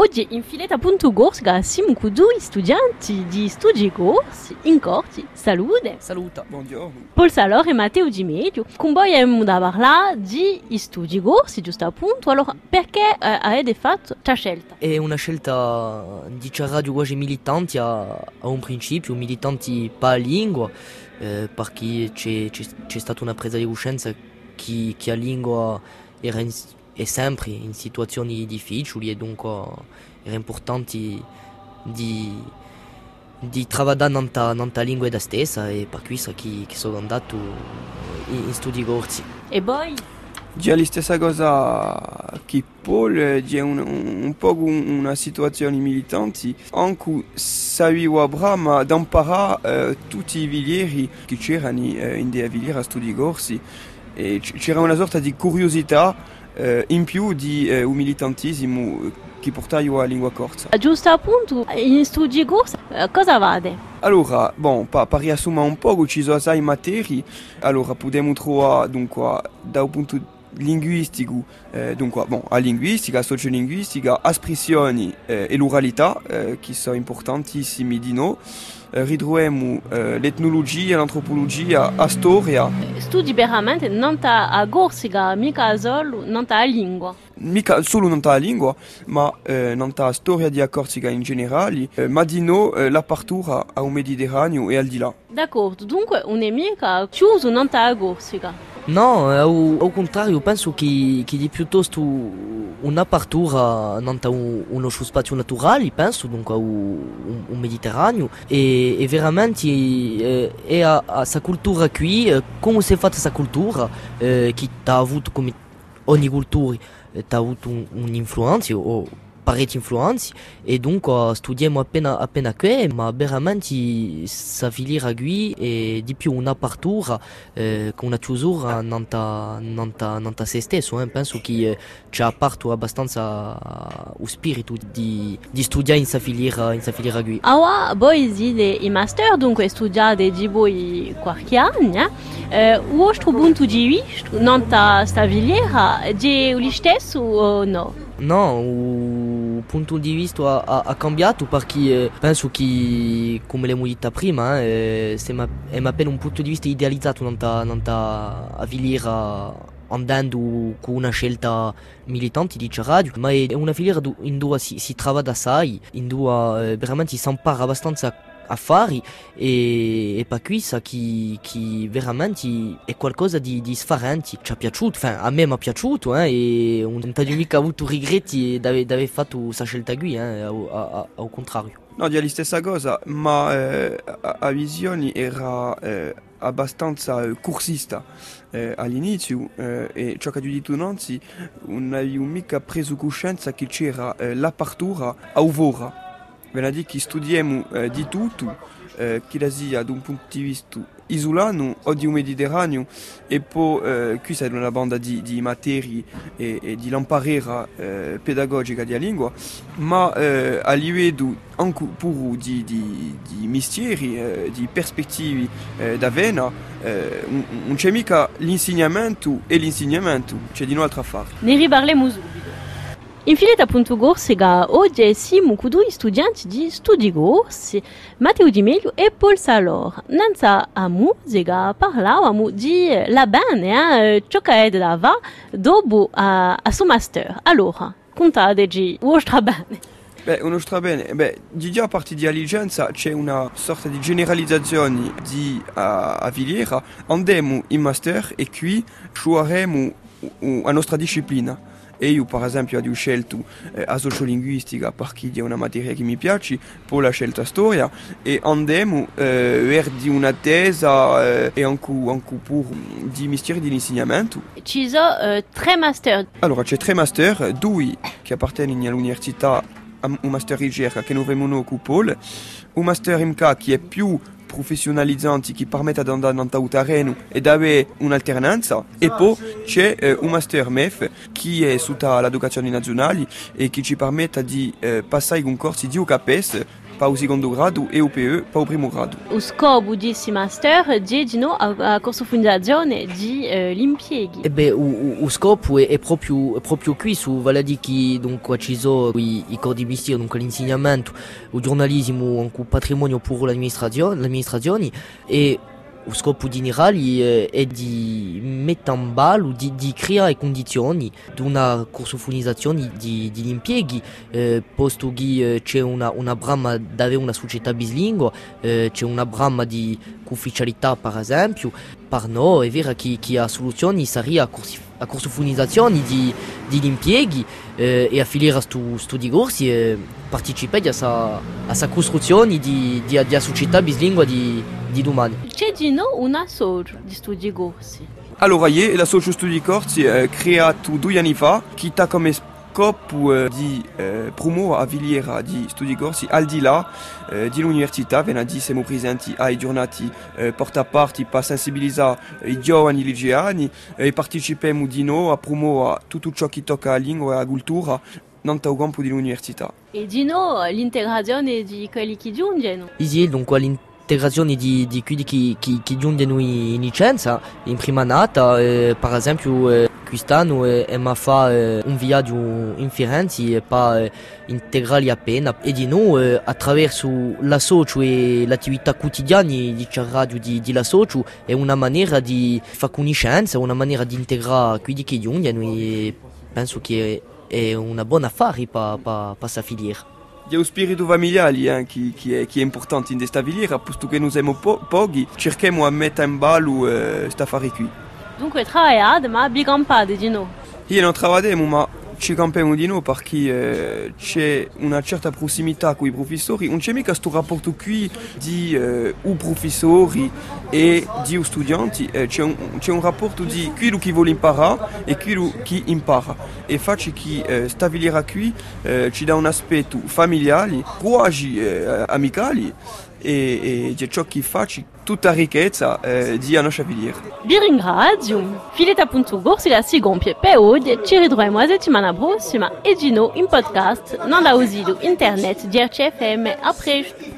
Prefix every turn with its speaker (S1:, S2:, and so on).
S1: Oggi in filetta punto Gorska siamo con due studenti di studi corsi in corti. Salute.
S2: Saluta. Buongiorno.
S1: Paul Salor e Matteo Di Medio. Con voi abbiamo da parlare di studi corsi, giusto appunto. Allora, perché eh, avete fatto questa scelta?
S3: È una scelta di radio quasi militanti a, a un principio, militanti pas lingua, eh, perché c'è, c'è, c'è stata una presa di coscienza che, che la lingua era in, è sempre in situazioni difficili e dunque era importante di, di lavorare nella, nella lingua da stessa e per questo che, che sono andato in, in studi corsi.
S1: E poi?
S2: Già la stessa cosa che Paul, c'è un, un po' una situazione militante anche sapevo brama da imparare eh, tutti i vilieri che c'erano eh, in dei vilieri a studi corsi e c'era una sorta di curiosità in più di eh, un militantismo che portava la lingua corsa.
S1: Giusto appunto, in studi corsi eh, cosa vade?
S2: Allora, bon, pa, per riassumere un po', ci sono assai materie, allora possiamo trovare dunque, da un punto linguistico, eh, dunque, bon, a linguistica, a sociolinguistica, espressioni eh, e l'oralità, eh, che sono importantissimi di noi. Eh, ritroviamo eh, l'etnologia, l'antropologia, la storia.
S1: Studi veramente non a Corsica, mica solo, non a lingua.
S2: Mica solo non a lingua, ma eh, non a storia di Corsica in generale, eh, ma di noi l'apertura al Mediterraneo e al di là.
S1: D'accordo, dunque un'emica chiuso non a Corsica.
S3: No, au, au contrario, penso che, che di piuttosto un'apertura non un, uno spazio naturale, penso, un, un Mediterraneo, e, e veramente eh, a, a sa cultura qui, eh, come si è fatta questa cultura, eh, che ha avuto come ogni cultura, ha avuto un'influenza, o parecchie influenze e dunque studiamo appena, appena qui ma veramente s'avvilire qui e di più un'apertura eh, con una chiusura non ta se stesso eh. penso che eh, ci ha aperto abbastanza lo spirito di, di studiare in s'avvilire in s'avvilire qui
S1: Awa, voi siete i master dunque studiate di voi qualche anno eh? uh, vostro punto di vista non ta stabilire è lo stesso o no?
S3: No, punto di vista ha, ha cambiato perché eh, penso che, come l'abbiamo detto prima, eh, è appena un punto di vista idealizzato non ta avvilire andando con una scelta militante di radio, ma è una filiera in cui si, si lavora assai, in cui eh, veramente si impara abbastanza affari e, e per questo che, che veramente è qualcosa di, di sfarante ci è piaciuto, enfin, a me mi è piaciuto eh, e non ho mica avuto regretti di aver fatto questa scelta qui, eh, al, contrario.
S2: No, di la stessa cosa, ma eh, a visione era eh, abbastanza eh, cursista eh, all'inizio e ciò che ho detto Nancy non avevo mica preso coscienza che c'era l'apertura a Uvora venerdì che studiamo eh, di tutto, eh, che sia da un punto di vista isolano o di un Mediterraneo e poi eh, qui è una banda di, di materie e, e di lamparera eh, pedagogica della lingua, ma eh, a livello anche pure di, di, di mestieri, eh, di prospettive eh, d'avena, eh, non c'è mica l'insegnamento e l'insegnamento, c'è di un'altra fare.
S1: Ne riparliamo subito. Gorsega oggi siamo con due studenti di studi corsi, Matteo Di Meglio e Paul Salor. Nanza a musica parlavamo di la band, eh, ciò che è da va dopo a, a suo master. Allora, contate di vostra band.
S2: Beh, uno strabene, beh, di già a parte di Aligenza c'è una sorta di generalizzazione di uh, Aviliera, andiamo in master e qui sceglieremo la nostra disciplina. Io per esempio ho scelto eh, a sociolinguistica perché è una materia che mi piace, poi ho scelto storia e andiamo eh, verso una tesa eh, e anche, anche pur di mestieri dell'insegnamento.
S1: Ci sono eh, tre master.
S2: Allora c'è tre master, due che appartengono all'università, un master ricerca che noi abbiamo Paul, un master MK che è più professionalizzanti che permettono di andare nel terreno e avere un'alternanza e poi c'è eh, un master MEF che è sotto l'educazione nazionale e che ci permette di eh, passare un corso di para o secondo grado e o PE para o primo grado.
S1: O scopo desse master dedino a, a corsofunizzazione di eh, l'impieghi.
S3: E beh, o, o scopo è, è, proprio, è proprio qui, su vale a dire che dunque, ci sono i, i corsi di mestiere, dunque l'insegnamento, il giornalismo, anche il patrimonio per l'amministrazione e o scopo generale è di mettere in ballo, di, di creare condizioni di una corsofonizzazione di impieghi, eh, posto che eh, c'è una, una brama di avere una società bislingua, eh, c'è una brama di ufficialità per esempio, per noi è vero che, la soluzione sarebbe la corsofonizzazione di impieghi eh, e a questi corsi e partecipare a questa costruzione di, di società bislingua di, di domani.
S1: C'è di no una socio di studi corsi?
S2: Allora, io la socio studi corsi è creato due anni fa, che ha come scopo eh, di eh, promuovere a Villiera di studi corsi al di là eh, dell'università, venerdì siamo presenti ai giornati eh, porta a parte per sensibilizzare i giovani liceani e partecipiamo di nuovo a promuovere tutto ciò che tocca alla lingua e alla cultura non il campo dell'università.
S1: E di no l'integrazione di quelli che giungono?
S3: Sì, dunque l'integrazione di, di quelli che, che, che giungono in licenza, in prima nata, eh, per esempio eh, quest'anno eh, abbiamo fatto eh, un viaggio in Firenze per integrarli appena e di noi attraverso la socio e l'attività quotidiana di radio di, di la socio è una maniera di fare conoscenza, una maniera di integrare quelli che giungono e penso che è una buona affare per questa filiera.
S2: Il y a lo spirito eh, che, è, che è importante in questa filiera, posto che noi siamo po- pochi, cerchiamo di mettere in ballo questa uh, affare qui.
S1: Dunque travagliate, ma bicampate di no?
S2: Io non lavoriamo, ma ci campiamo di no perché eh, c'è una certa prossimità con i professori. Non c'è mica questo rapporto qui di eh, u professori e di u studenti, eh, c'è, un, un rapporto di quello che vuole imparare e quello che impara. E faccio che eh, stabilire qui ci dà un aspetto familiare, quasi amicale e, e di ciò che faccio tutta ricchezza eh, di a nostra filiera.
S1: Vi ringrazio. Fileta.org si la si gompie per oggi. Ci ritroviamo la settimana prossima e nuovo in podcast non da usido internet di RCFM. A presto.